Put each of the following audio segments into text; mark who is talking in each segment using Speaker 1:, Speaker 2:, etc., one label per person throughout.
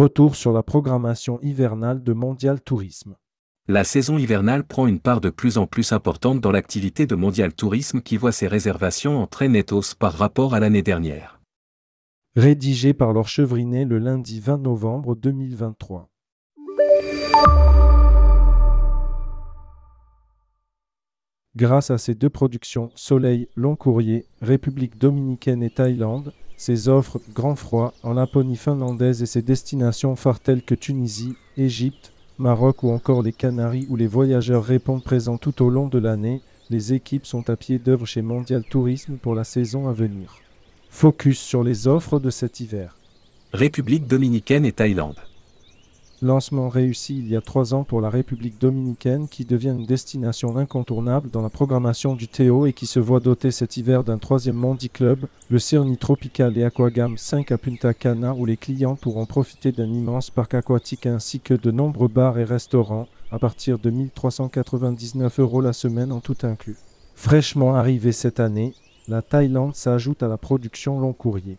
Speaker 1: Retour sur la programmation hivernale de Mondial Tourisme.
Speaker 2: La saison hivernale prend une part de plus en plus importante dans l'activité de Mondial Tourisme qui voit ses réservations en très net hausse par rapport à l'année dernière.
Speaker 1: Rédigé par Laure Chevrinet le lundi 20 novembre 2023. Grâce à ces deux productions, Soleil, Long Courrier, République dominicaine et Thaïlande, ses offres Grand Froid en Laponie finlandaise et ses destinations phares telles que Tunisie, Égypte, Maroc ou encore les Canaries où les voyageurs répondent présents tout au long de l'année, les équipes sont à pied d'œuvre chez Mondial Tourisme pour la saison à venir. Focus sur les offres de cet hiver.
Speaker 2: République dominicaine et Thaïlande.
Speaker 1: Lancement réussi il y a trois ans pour la République dominicaine qui devient une destination incontournable dans la programmation du Théo et qui se voit doter cet hiver d'un troisième Mondi Club, le Cerny Tropical et Aquagam 5 à Punta Cana où les clients pourront profiter d'un immense parc aquatique ainsi que de nombreux bars et restaurants à partir de 1399 euros la semaine en tout inclus. Fraîchement arrivé cette année, la Thaïlande s'ajoute à la production long courrier.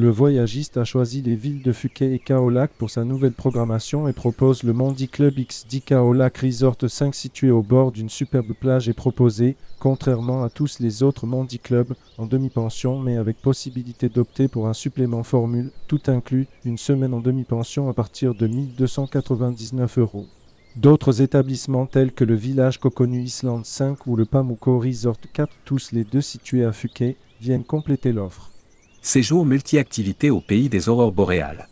Speaker 1: Le voyagiste a choisi les villes de Phuket et Kaolac pour sa nouvelle programmation et propose le Mondi Club XD Kaolac Resort 5 situé au bord d'une superbe plage et proposé, contrairement à tous les autres Mondi Club, en demi-pension mais avec possibilité d'opter pour un supplément formule, tout inclus, une semaine en demi-pension à partir de 1299 euros. D'autres établissements tels que le village Kokonu Island 5 ou le Pamuko Resort 4, tous les deux situés à Phuket, viennent compléter l'offre.
Speaker 2: Séjour multi-activités au pays des aurores boréales.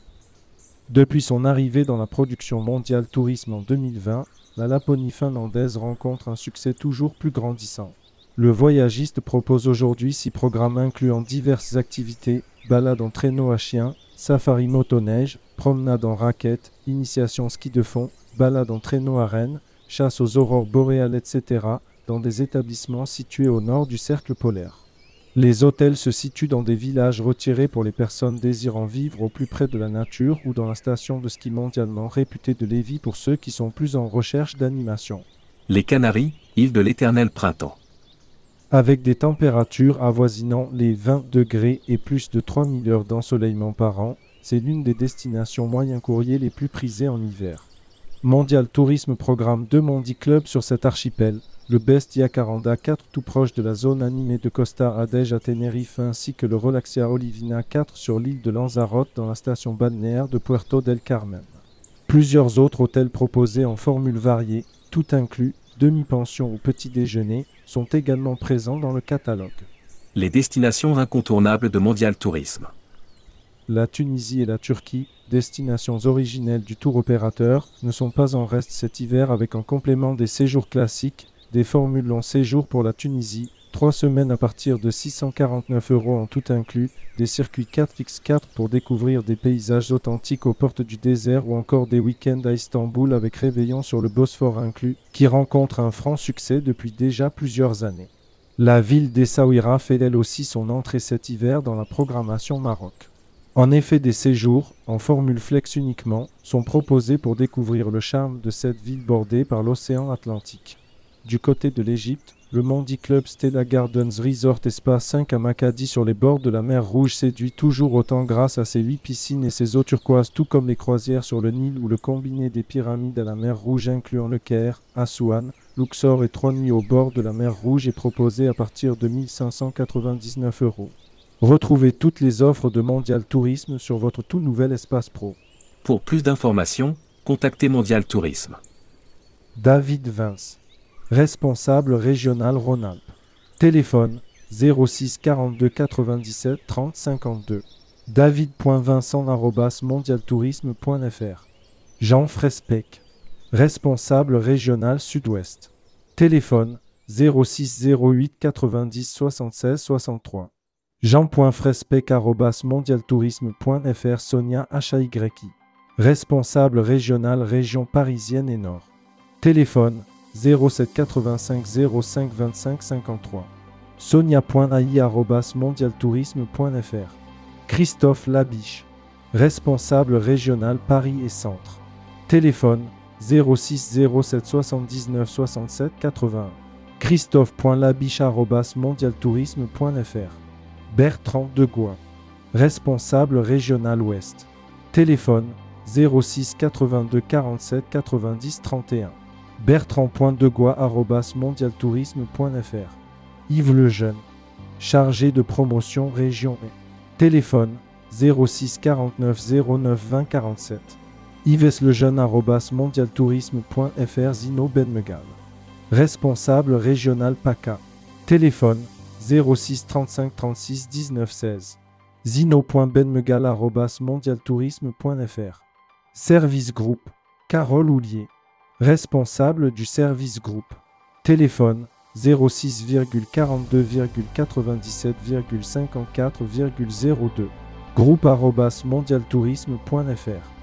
Speaker 1: Depuis son arrivée dans la production mondiale tourisme en 2020, la Laponie finlandaise rencontre un succès toujours plus grandissant. Le voyagiste propose aujourd'hui six programmes incluant diverses activités, balades en traîneau à chien, safari motoneige, promenade en raquette, initiation ski de fond, balade en traîneau à Rennes, chasse aux aurores boréales, etc., dans des établissements situés au nord du cercle polaire. Les hôtels se situent dans des villages retirés pour les personnes désirant vivre au plus près de la nature ou dans la station de ski mondialement réputée de Lévis pour ceux qui sont plus en recherche d'animation.
Speaker 2: Les Canaries, île de l'éternel printemps.
Speaker 1: Avec des températures avoisinant les 20 degrés et plus de 3000 heures d'ensoleillement par an, c'est l'une des destinations moyen courrier les plus prisées en hiver. Mondial Tourisme programme deux Mondi Clubs sur cet archipel, le Best Yacaranda 4 tout proche de la zone animée de Costa Adège à Tenerife ainsi que le Relaxia Olivina 4 sur l'île de Lanzarote dans la station balnéaire de Puerto del Carmen. Plusieurs autres hôtels proposés en formules variées, tout inclus, demi-pension ou petit déjeuner, sont également présents dans le catalogue.
Speaker 2: Les destinations incontournables de Mondial Tourisme.
Speaker 1: La Tunisie et la Turquie, destinations originelles du tour opérateur, ne sont pas en reste cet hiver avec en complément des séjours classiques des formules long séjour pour la Tunisie, 3 semaines à partir de 649 euros en tout inclus, des circuits 4x4 pour découvrir des paysages authentiques aux portes du désert ou encore des week-ends à Istanbul avec réveillon sur le Bosphore inclus, qui rencontrent un franc succès depuis déjà plusieurs années. La ville d'Essaouira fait elle aussi son entrée cet hiver dans la programmation Maroc. En effet, des séjours, en formule flex uniquement, sont proposés pour découvrir le charme de cette ville bordée par l'océan Atlantique. Du côté de l'Égypte, le Mondi Club Stella Gardens Resort Spa 5 à Makadi sur les bords de la mer Rouge séduit toujours autant grâce à ses huit piscines et ses eaux turquoises, tout comme les croisières sur le Nil ou le combiné des pyramides à la mer Rouge incluant le Caire, Assouane, Luxor et trois nuits au bord de la mer Rouge est proposé à partir de 1599 euros. Retrouvez toutes les offres de Mondial Tourisme sur votre tout nouvel espace pro.
Speaker 2: Pour plus d'informations, contactez Mondial Tourisme.
Speaker 1: David Vince responsable régional Rhône-Alpes. Téléphone 06 42 97 30 52. david.vincent.mondialtourisme.fr Jean Frespec, responsable régional Sud-Ouest. Téléphone 06 08 90 76 63. Jean.frespec.mondialtourisme.fr Sonia HAY. Responsable régional région parisienne et Nord. Téléphone 07 85 05 25 53. sonia.ai.mondialtourisme.fr Christophe Labiche, responsable régional Paris et Centre. Téléphone 06 07 79 67 81. Christophe.labiche.mondialtourisme.fr Bertrand Degois, responsable régional Ouest. Téléphone 06 82 47 90 31. Bertrand.degois.mondialtourisme.fr Yves Lejeune, chargé de promotion région Téléphone 06 49 09 20 47. Yves Lejeune.mondialtourisme.fr Zino Benmegal. Responsable régional PACA. Téléphone 06 35 36 19 16. Zino.benmegal.mondialtourisme.fr Service Group. Carole Houlier. Responsable du service groupe. Téléphone 06,42,97,54,02. Groupe mondialtourisme.fr